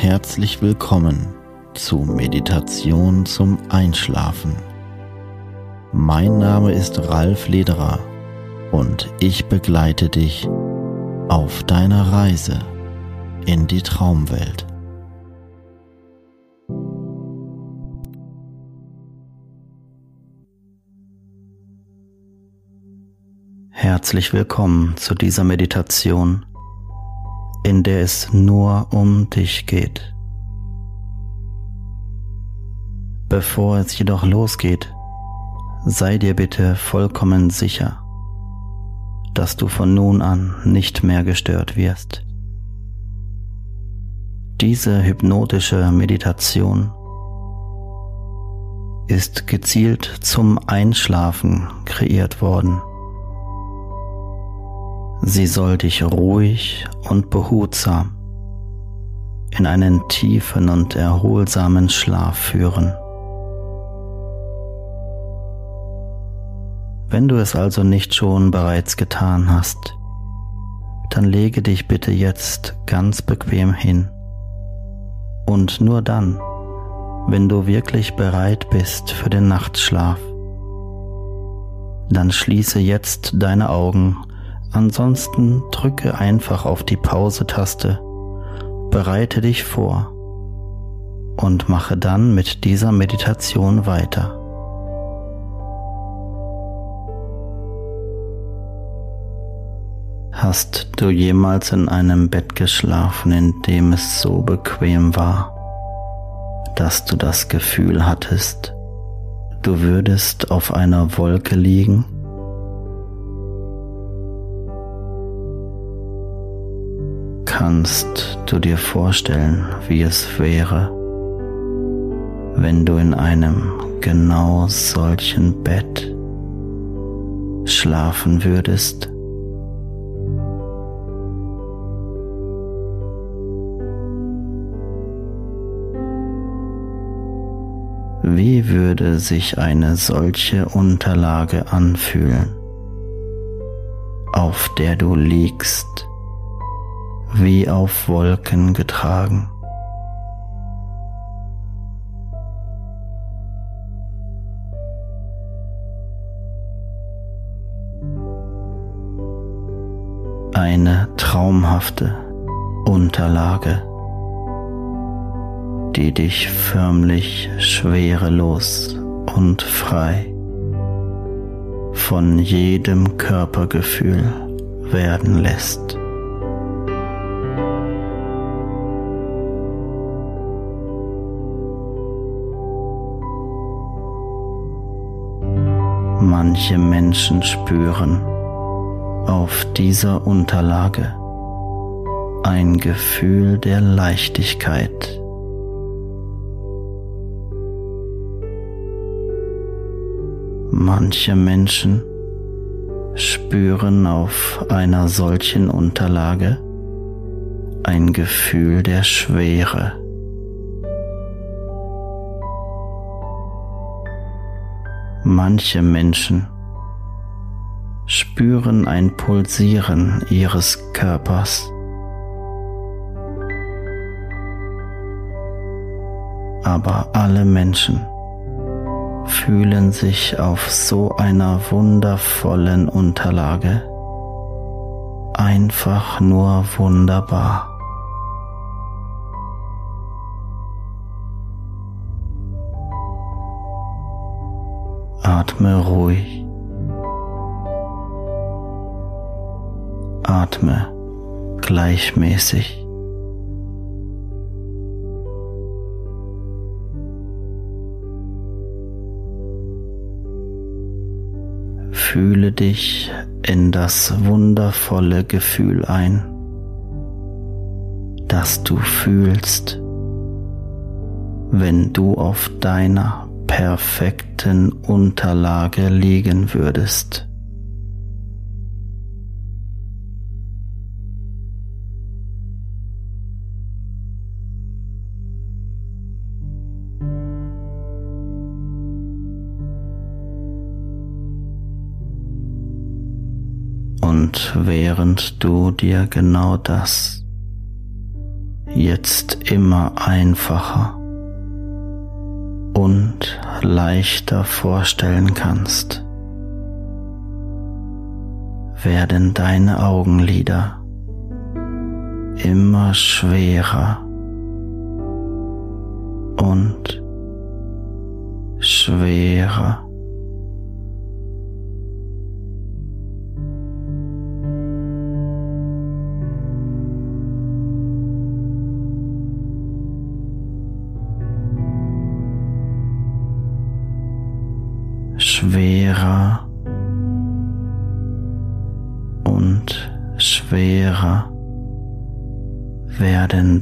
Herzlich willkommen zu Meditation zum Einschlafen. Mein Name ist Ralf Lederer und ich begleite dich auf deiner Reise in die Traumwelt. Herzlich willkommen zu dieser Meditation, in der es nur um dich geht. Bevor es jedoch losgeht, sei dir bitte vollkommen sicher, dass du von nun an nicht mehr gestört wirst. Diese hypnotische Meditation ist gezielt zum Einschlafen kreiert worden. Sie soll dich ruhig und behutsam in einen tiefen und erholsamen Schlaf führen. Wenn du es also nicht schon bereits getan hast, dann lege dich bitte jetzt ganz bequem hin. Und nur dann, wenn du wirklich bereit bist für den Nachtschlaf, dann schließe jetzt deine Augen Ansonsten drücke einfach auf die Pause-Taste, bereite dich vor und mache dann mit dieser Meditation weiter. Hast du jemals in einem Bett geschlafen, in dem es so bequem war, dass du das Gefühl hattest, du würdest auf einer Wolke liegen? Kannst du dir vorstellen, wie es wäre, wenn du in einem genau solchen Bett schlafen würdest? Wie würde sich eine solche Unterlage anfühlen, auf der du liegst? Wie auf Wolken getragen. Eine traumhafte Unterlage, die dich förmlich schwerelos und frei von jedem Körpergefühl werden lässt. Manche Menschen spüren auf dieser Unterlage ein Gefühl der Leichtigkeit. Manche Menschen spüren auf einer solchen Unterlage ein Gefühl der Schwere. Manche Menschen spüren ein Pulsieren ihres Körpers. Aber alle Menschen fühlen sich auf so einer wundervollen Unterlage einfach nur wunderbar. Atme ruhig. Atme gleichmäßig. Fühle dich in das wundervolle Gefühl ein, das du fühlst, wenn du auf deiner perfekten Unterlage liegen würdest. Und während du dir genau das jetzt immer einfacher und leichter vorstellen kannst, werden deine Augenlider immer schwerer und schwerer. schwerer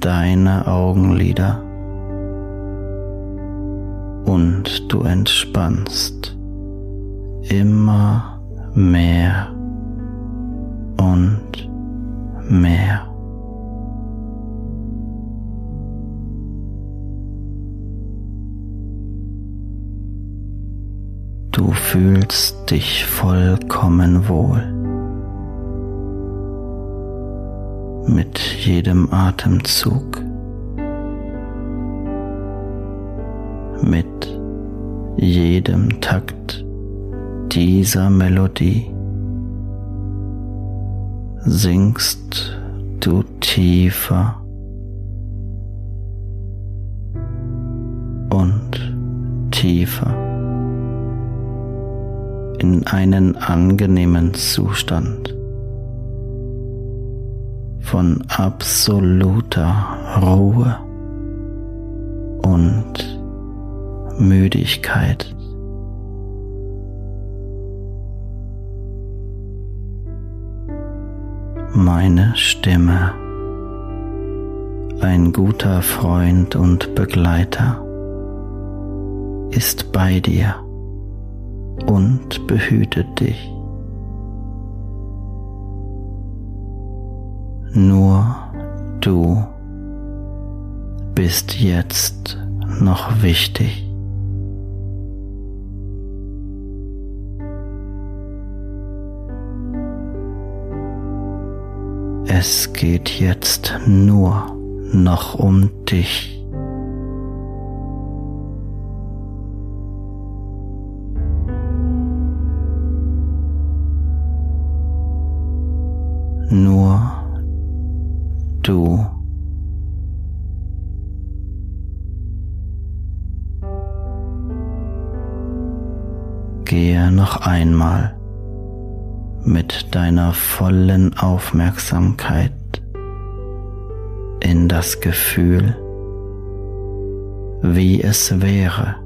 deine Augenlider und du entspannst immer mehr und mehr. Du fühlst dich vollkommen wohl. Mit jedem Atemzug. Mit jedem Takt dieser Melodie sinkst du tiefer und tiefer in einen angenehmen Zustand von absoluter Ruhe und Müdigkeit. Meine Stimme, ein guter Freund und Begleiter, ist bei dir und behütet dich. Nur du bist jetzt noch wichtig. Es geht jetzt nur noch um dich. Deiner vollen Aufmerksamkeit in das Gefühl, wie es wäre,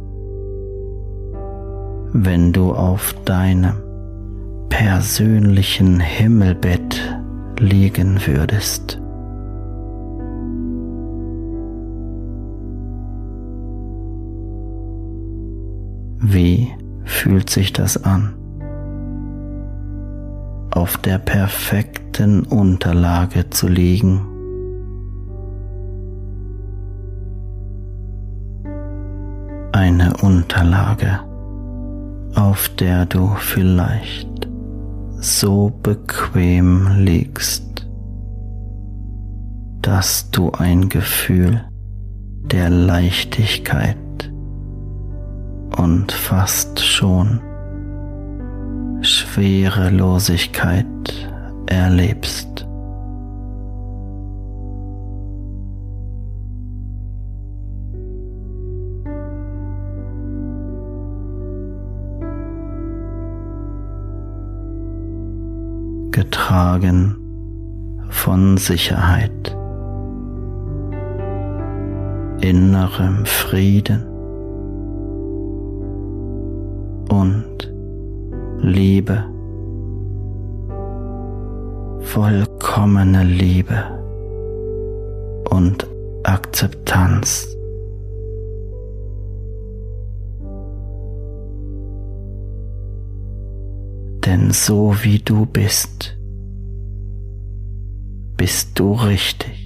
wenn du auf deinem persönlichen Himmelbett liegen würdest. Wie fühlt sich das an? Auf der perfekten Unterlage zu liegen. Eine Unterlage, auf der du vielleicht so bequem liegst, dass du ein Gefühl der Leichtigkeit und fast schon Schwerelosigkeit erlebst. getragen von Sicherheit, innerem Frieden und Liebe, vollkommene Liebe und Akzeptanz. Denn so wie du bist, bist du richtig.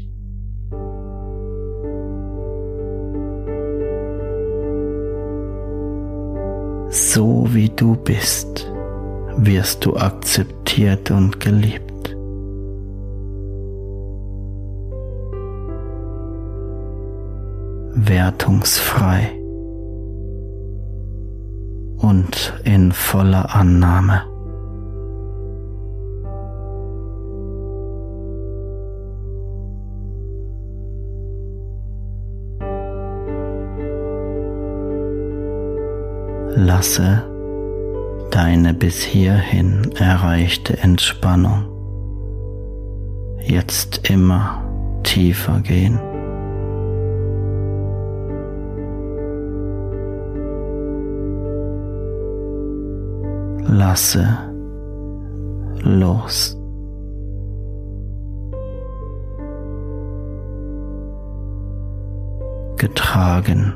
so wie du bist, wirst du akzeptiert und geliebt. Wertungsfrei und in voller Annahme. Lasse deine bis hierhin erreichte Entspannung jetzt immer tiefer gehen. Lasse los. Getragen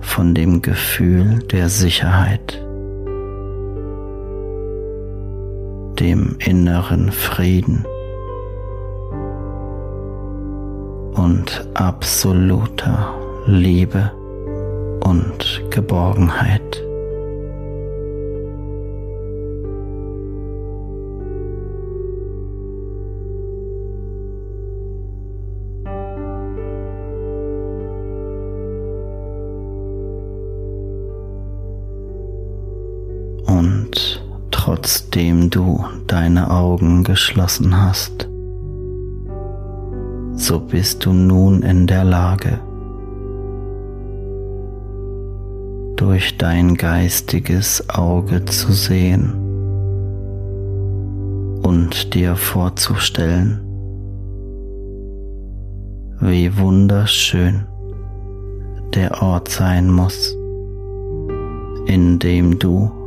von dem Gefühl der Sicherheit, dem inneren Frieden und absoluter Liebe und Geborgenheit. Deine Augen geschlossen hast, so bist du nun in der Lage, durch dein geistiges Auge zu sehen und dir vorzustellen, wie wunderschön der Ort sein muss, in dem du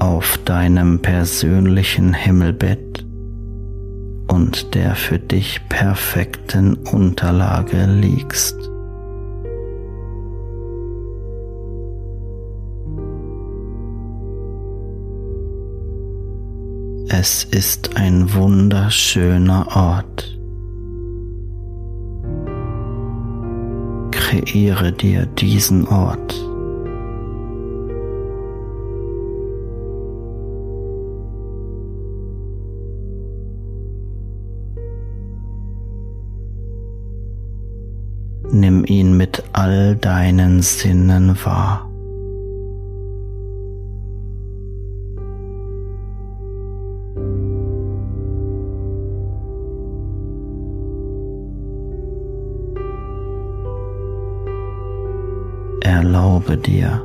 auf deinem persönlichen Himmelbett und der für dich perfekten Unterlage liegst. Es ist ein wunderschöner Ort. Kreiere dir diesen Ort. Nimm ihn mit all deinen Sinnen wahr. Erlaube dir,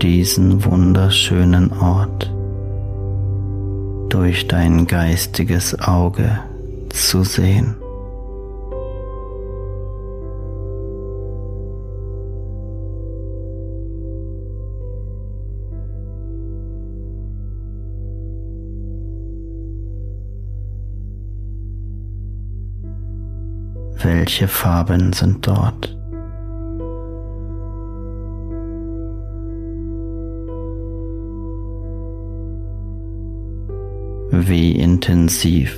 diesen wunderschönen Ort durch dein geistiges Auge zu sehen. Welche Farben sind dort? Wie intensiv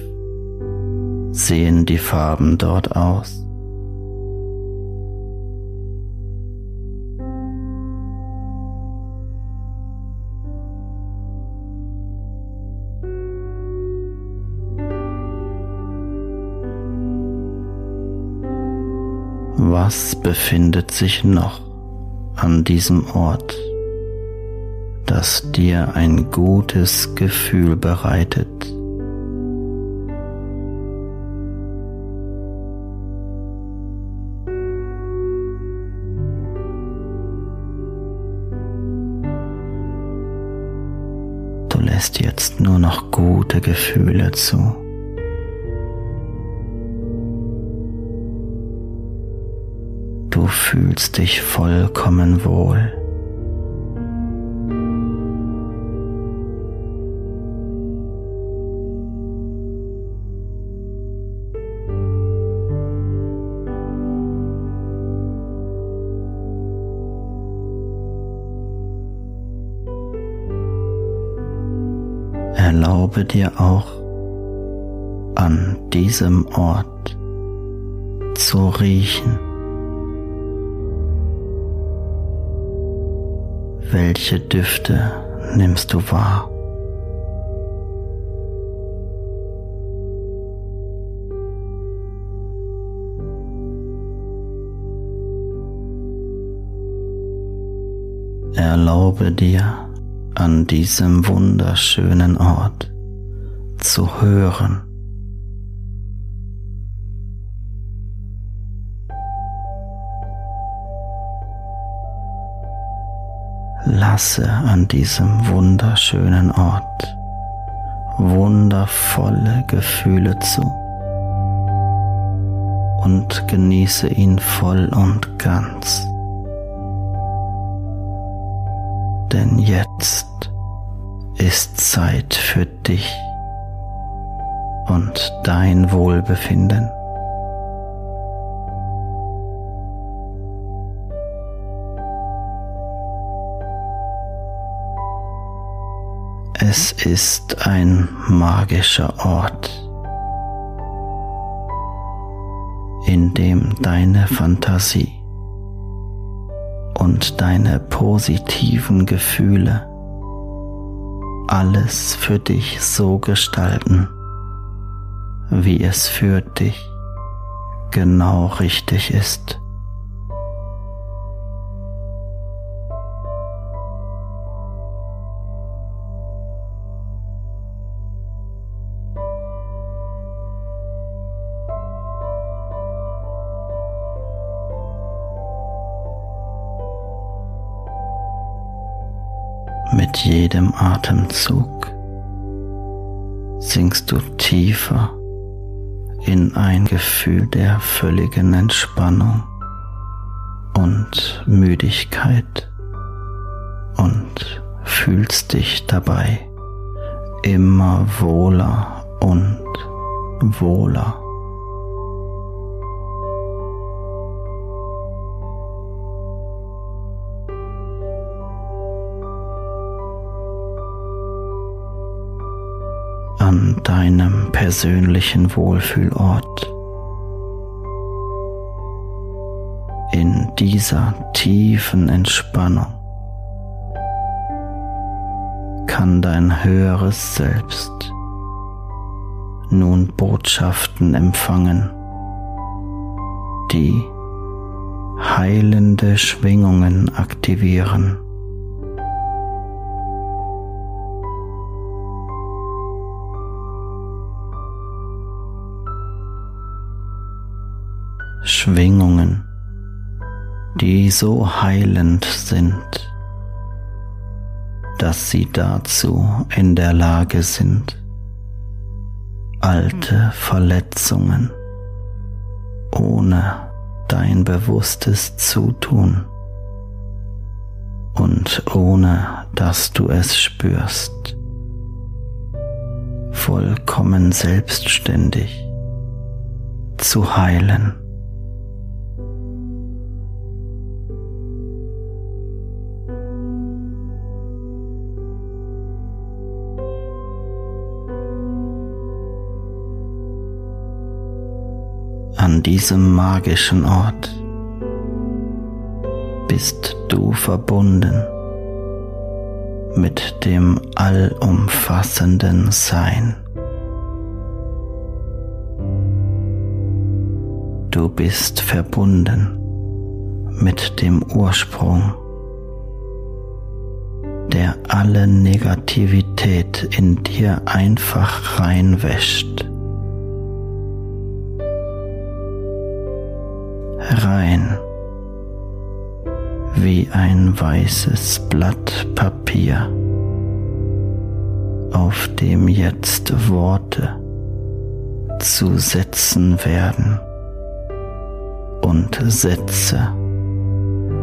sehen die Farben dort aus? Was befindet sich noch an diesem Ort? das dir ein gutes Gefühl bereitet. Du lässt jetzt nur noch gute Gefühle zu. Fühlst dich vollkommen wohl. erlaube dir auch an diesem Ort zu riechen. Welche Düfte nimmst du wahr? Erlaube dir an diesem wunderschönen Ort zu hören. Lasse an diesem wunderschönen Ort wundervolle Gefühle zu und genieße ihn voll und ganz. denn jetzt ist Zeit für dich und dein Wohlbefinden. Es ist ein magischer Ort, in dem deine Fantasie und deine positiven Gefühle alles für dich so gestalten, wie es für dich genau richtig ist. Atemzug sinkst du tiefer in ein Gefühl der völligen Entspannung und Müdigkeit und fühlst dich dabei immer wohler und wohler. Persönlichen Wohlfühlort. In dieser tiefen Entspannung kann dein höheres Selbst nun Botschaften empfangen, die heilende Schwingungen aktivieren. Schwingungen, die so heilend sind, dass sie dazu in der Lage sind, alte Verletzungen ohne dein bewusstes Zutun und ohne dass du es spürst, vollkommen selbstständig zu heilen. Diesem magischen Ort bist du verbunden mit dem allumfassenden Sein. Du bist verbunden mit dem Ursprung, der alle Negativität in dir einfach reinwäscht. Rein wie ein weißes Blatt Papier, auf dem jetzt Worte zu setzen werden und Sätze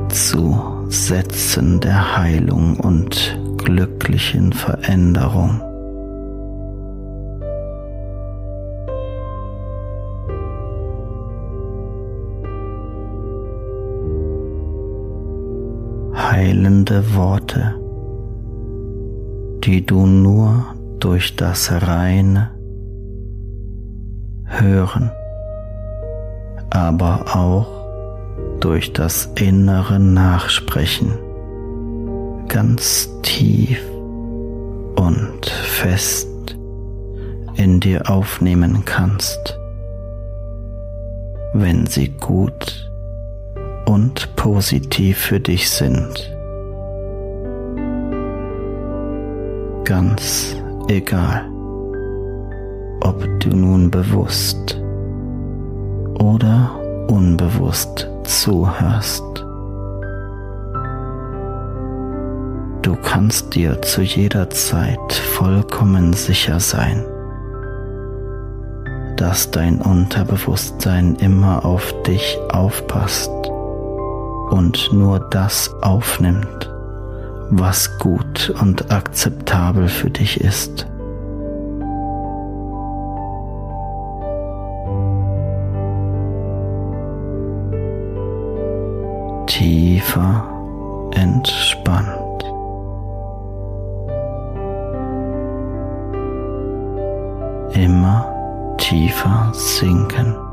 zu Sätzen der Heilung und glücklichen Veränderung. Heilende Worte, die du nur durch das reine Hören, aber auch durch das innere Nachsprechen ganz tief und fest in dir aufnehmen kannst, wenn sie gut und positiv für dich sind. Ganz egal, ob du nun bewusst oder unbewusst zuhörst. Du kannst dir zu jeder Zeit vollkommen sicher sein, dass dein Unterbewusstsein immer auf dich aufpasst und nur das aufnimmt, was gut und akzeptabel für dich ist. Tiefer entspannt. Immer tiefer sinken.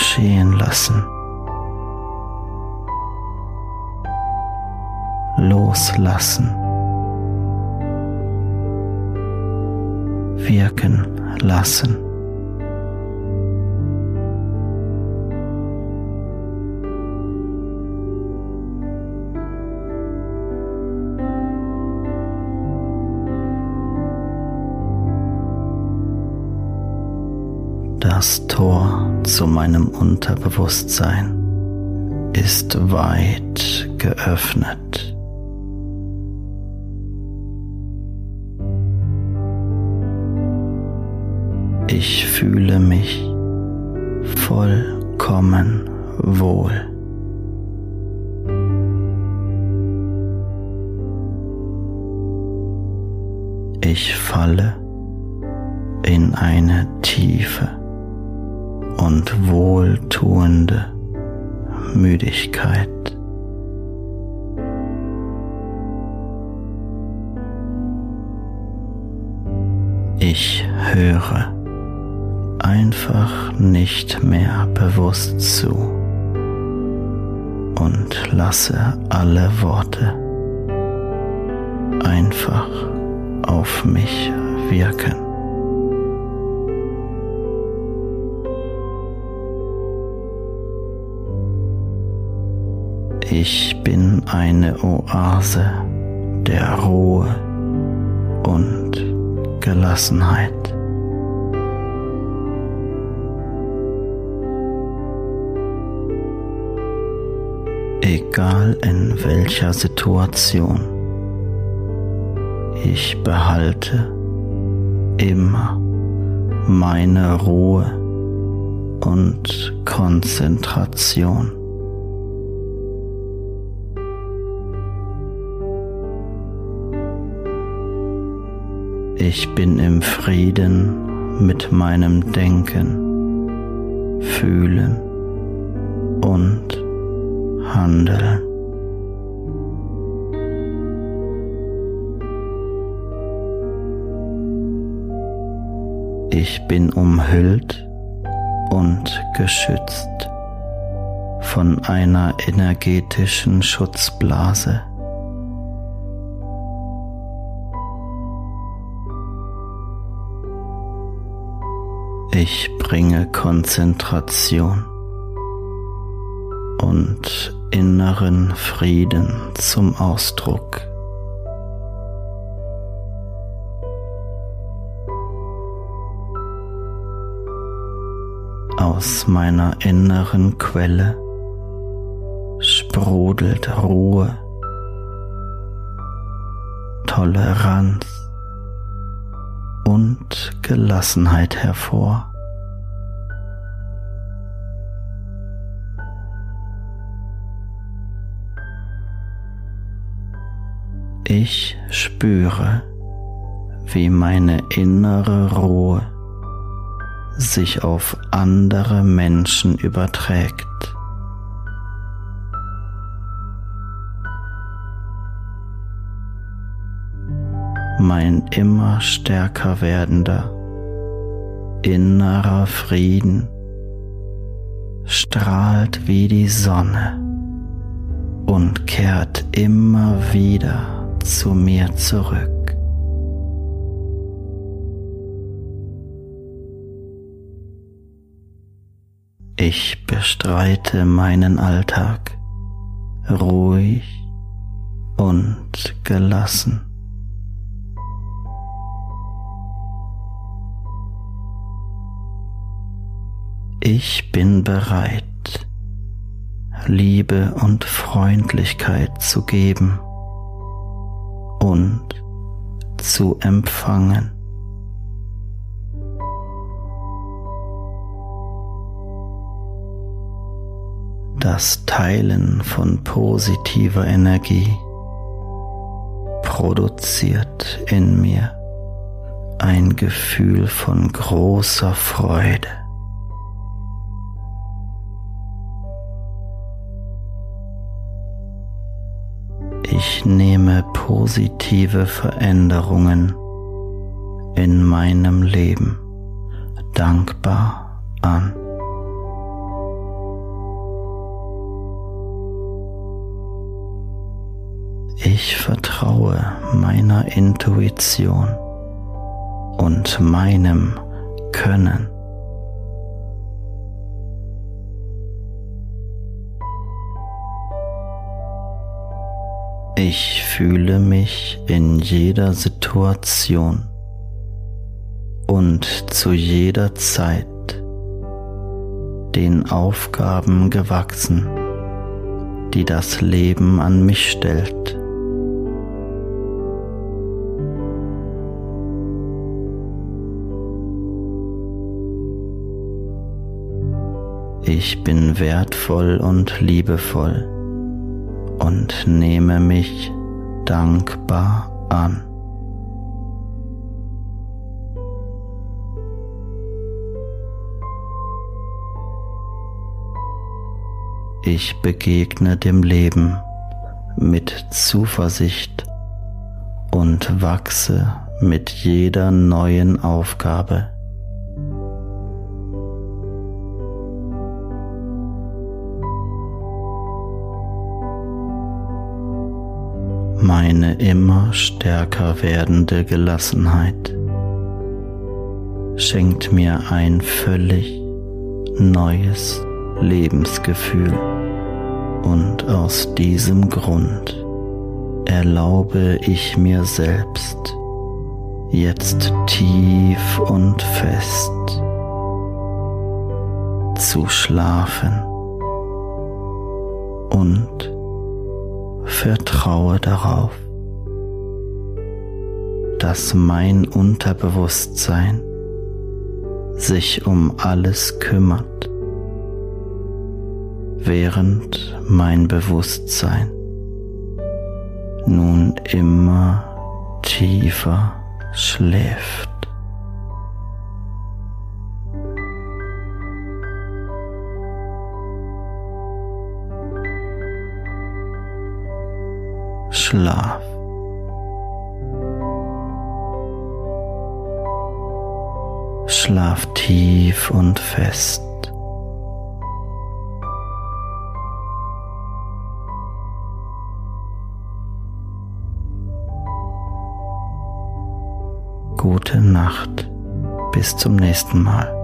Geschehen lassen. Loslassen. Wirken lassen. Das Tor zu meinem Unterbewusstsein ist weit geöffnet. Ich fühle mich vollkommen wohl. Ich falle in eine tiefe und wohltuende Müdigkeit. Ich höre einfach nicht mehr bewusst zu und lasse alle Worte einfach auf mich wirken. ich bin eine Oase der Ruhe und Gelassenheit. Egal in welcher Situation, ich behalte immer meine Ruhe und Konzentration. Ich bin im Frieden mit meinem Denken, Fühlen und Handeln. Ich bin umhüllt und geschützt von einer energetischen Schutzblase. Ich bringe Konzentration und inneren Frieden zum Ausdruck. Aus meiner inneren Quelle sprudelt Ruhe, Toleranz und Gelassenheit hervor. Ich spüre, wie meine innere Ruhe sich auf andere Menschen überträgt. Mein immer stärker werdender innerer Frieden strahlt wie die Sonne und kehrt immer wieder zu mir zurück. Ich bestreite meinen Alltag ruhig und gelassen. Ich bin bereit, Liebe und Freundlichkeit zu geben und zu empfangen. Das Teilen von positiver Energie produziert in mir ein Gefühl von großer Freude. Nehme positive Veränderungen in meinem Leben dankbar an. Ich vertraue meiner Intuition und meinem Können. Ich fühle mich in jeder Situation und zu jeder Zeit den Aufgaben gewachsen, die das Leben an mich stellt. Ich bin wertvoll und liebevoll und nehme mich dankbar an. Ich begegne dem Leben mit Zuversicht und wachse mit jeder neuen Aufgabe. Meine immer stärker werdende Gelassenheit. Schenkt mir ein völlig neues Lebensgefühl. Und aus diesem Grund erlaube ich mir selbst jetzt tief und fest zu schlafen und vertraue darauf, dass mein Unterbewusstsein sich um alles kümmert, während mein Bewusstsein nun immer tiefer schläft. Schlaf. Schlaf tief und fest. Gute Nacht. Bis zum nächsten Mal.